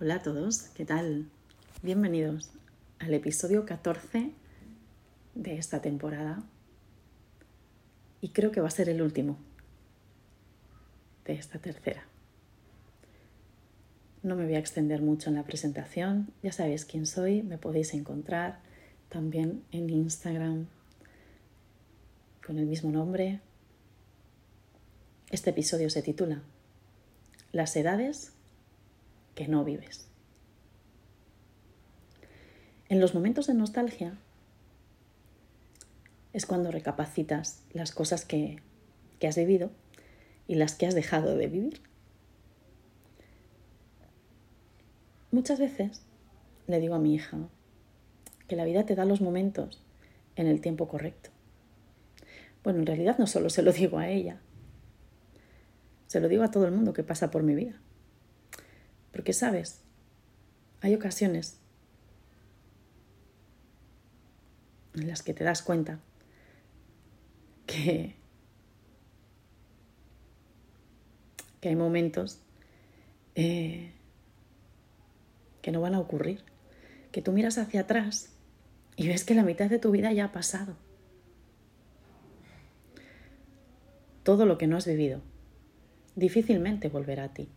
Hola a todos, ¿qué tal? Bienvenidos al episodio 14 de esta temporada y creo que va a ser el último de esta tercera. No me voy a extender mucho en la presentación, ya sabéis quién soy, me podéis encontrar también en Instagram con el mismo nombre. Este episodio se titula Las edades que no vives. En los momentos de nostalgia es cuando recapacitas las cosas que, que has vivido y las que has dejado de vivir. Muchas veces le digo a mi hija que la vida te da los momentos en el tiempo correcto. Bueno, en realidad no solo se lo digo a ella, se lo digo a todo el mundo que pasa por mi vida. Porque, sabes, hay ocasiones en las que te das cuenta que, que hay momentos eh, que no van a ocurrir, que tú miras hacia atrás y ves que la mitad de tu vida ya ha pasado. Todo lo que no has vivido difícilmente volverá a ti.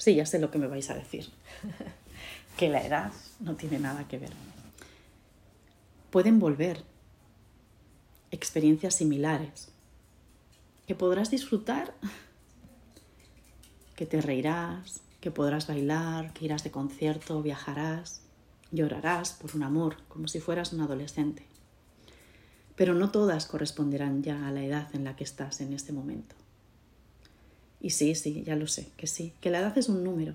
Sí, ya sé lo que me vais a decir. que la edad no tiene nada que ver. Pueden volver experiencias similares que podrás disfrutar, que te reirás, que podrás bailar, que irás de concierto, viajarás, llorarás por un amor, como si fueras un adolescente. Pero no todas corresponderán ya a la edad en la que estás en este momento. Y sí, sí, ya lo sé, que sí, que la edad es un número.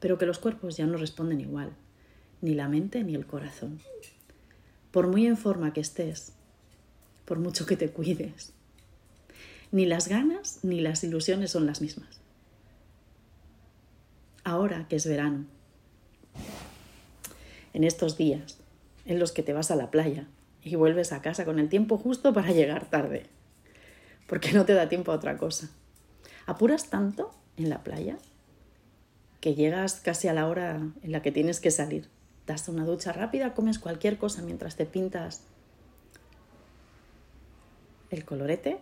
Pero que los cuerpos ya no responden igual, ni la mente ni el corazón. Por muy en forma que estés, por mucho que te cuides, ni las ganas ni las ilusiones son las mismas. Ahora que es verano, en estos días en los que te vas a la playa y vuelves a casa con el tiempo justo para llegar tarde, porque no te da tiempo a otra cosa. Apuras tanto en la playa que llegas casi a la hora en la que tienes que salir. Das una ducha rápida, comes cualquier cosa mientras te pintas el colorete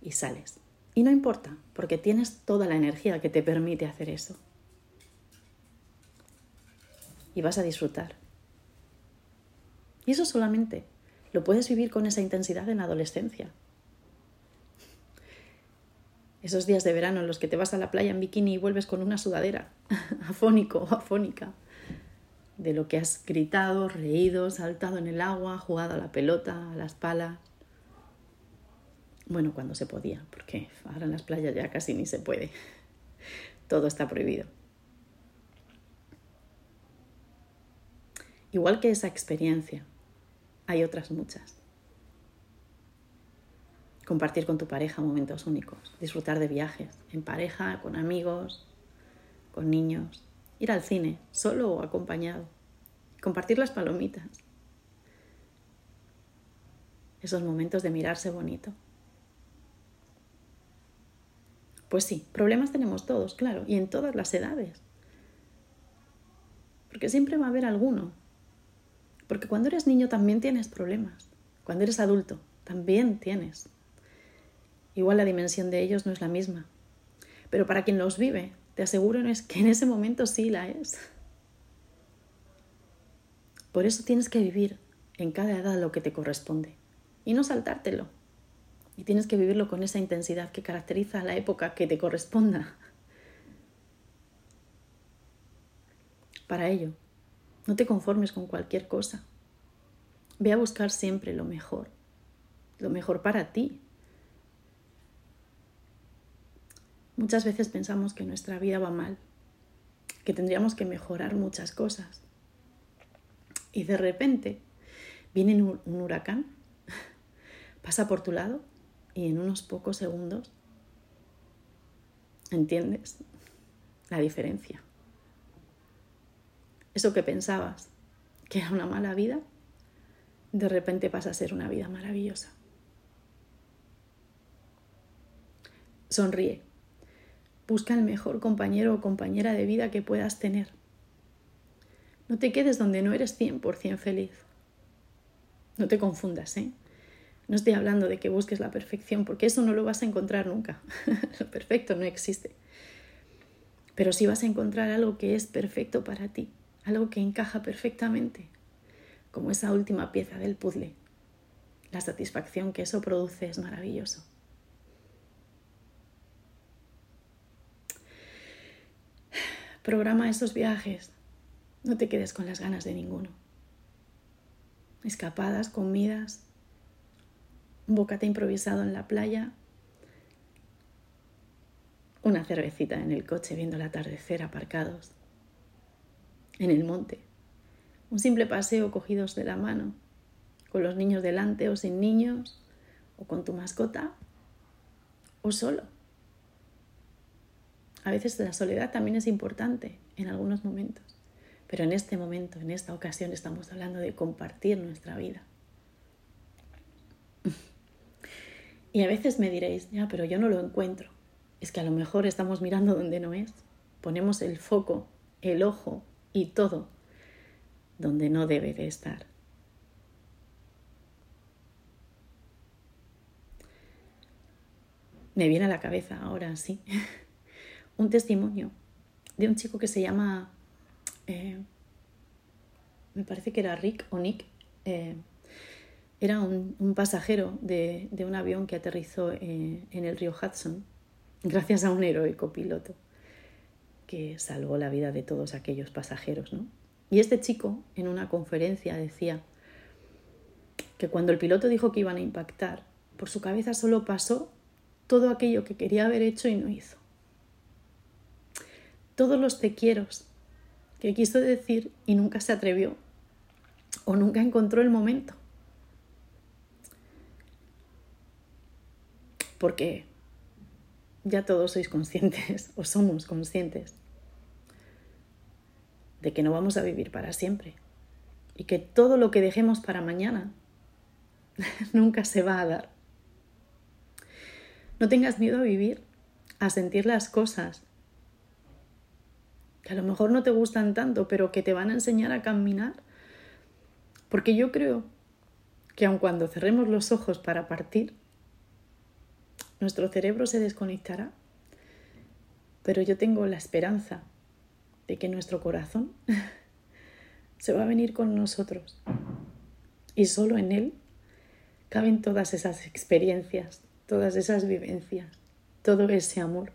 y sales. Y no importa, porque tienes toda la energía que te permite hacer eso. Y vas a disfrutar. Y eso solamente lo puedes vivir con esa intensidad en la adolescencia. Esos días de verano en los que te vas a la playa en bikini y vuelves con una sudadera, afónico o afónica, de lo que has gritado, reído, saltado en el agua, jugado a la pelota, a las palas. Bueno, cuando se podía, porque ahora en las playas ya casi ni se puede. Todo está prohibido. Igual que esa experiencia hay otras muchas. Compartir con tu pareja momentos únicos, disfrutar de viajes, en pareja, con amigos, con niños, ir al cine, solo o acompañado, compartir las palomitas. Esos momentos de mirarse bonito. Pues sí, problemas tenemos todos, claro, y en todas las edades. Porque siempre va a haber alguno porque cuando eres niño también tienes problemas. Cuando eres adulto también tienes. Igual la dimensión de ellos no es la misma. Pero para quien los vive, te aseguro es que en ese momento sí la es. Por eso tienes que vivir en cada edad lo que te corresponde y no saltártelo. Y tienes que vivirlo con esa intensidad que caracteriza a la época que te corresponda. Para ello, no te conformes con cualquier cosa. Ve a buscar siempre lo mejor, lo mejor para ti. Muchas veces pensamos que nuestra vida va mal, que tendríamos que mejorar muchas cosas. Y de repente viene un huracán, pasa por tu lado y en unos pocos segundos entiendes la diferencia. Eso que pensabas que era una mala vida, de repente pasa a ser una vida maravillosa. Sonríe, Busca el mejor compañero o compañera de vida que puedas tener. No te quedes donde no eres 100% feliz. No te confundas, ¿eh? No estoy hablando de que busques la perfección, porque eso no lo vas a encontrar nunca. lo perfecto no existe. Pero sí vas a encontrar algo que es perfecto para ti, algo que encaja perfectamente, como esa última pieza del puzzle. La satisfacción que eso produce es maravilloso. Programa esos viajes. No te quedes con las ganas de ninguno. Escapadas, comidas, un bocate improvisado en la playa, una cervecita en el coche viendo el atardecer aparcados, en el monte, un simple paseo cogidos de la mano, con los niños delante o sin niños, o con tu mascota, o solo. A veces la soledad también es importante en algunos momentos, pero en este momento, en esta ocasión, estamos hablando de compartir nuestra vida. Y a veces me diréis, ya, pero yo no lo encuentro. Es que a lo mejor estamos mirando donde no es. Ponemos el foco, el ojo y todo donde no debe de estar. Me viene a la cabeza ahora, sí, un testimonio de un chico que se llama, eh, me parece que era Rick o Nick, eh, era un, pasajero de, un avión que aterrizó eh, en el río Hudson gracias a un heroico piloto que salvó la vida de todos aquellos pasajeros. ¿no? Y este chico en una conferencia decía que cuando el piloto dijo que iban a impactar, por su cabeza solo pasó todo aquello que quería haber hecho y no hizo. Todos los te quiero que quiso decir y nunca se atrevió o nunca encontró el momento. porque ya todos sois conscientes o somos conscientes de que no vamos a vivir para siempre y que todo lo que dejemos para mañana nunca se va a dar. No tengas miedo a vivir, a sentir las cosas que a lo mejor no te gustan tanto, pero que te van a enseñar a caminar. Porque yo creo que aun cuando cerremos los ojos para partir, nuestro cerebro se desconectará, pero yo tengo la esperanza de que nuestro corazón se va a venir con nosotros y solo en él caben todas esas experiencias, todas esas vivencias, todo ese amor,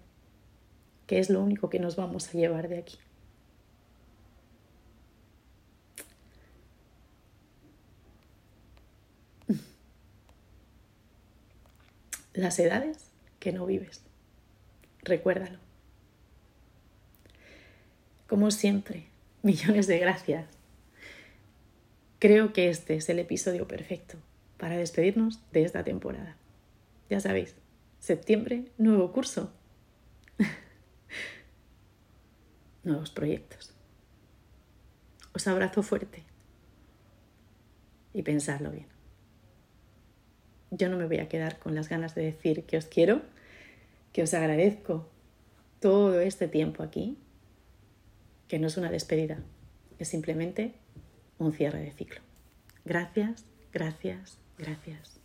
que es lo único que nos vamos a llevar de aquí. las edades que no vives. Recuérdalo. Como siempre, millones de gracias. Creo que este es el episodio perfecto para despedirnos de esta temporada. Ya sabéis, septiembre, nuevo curso. Nuevos proyectos. Os abrazo fuerte y pensadlo bien yo no me voy a quedar con las ganas de decir que os quiero, que os agradezco todo este tiempo aquí, que no es una despedida, es simplemente un cierre de ciclo. Gracias, gracias, gracias.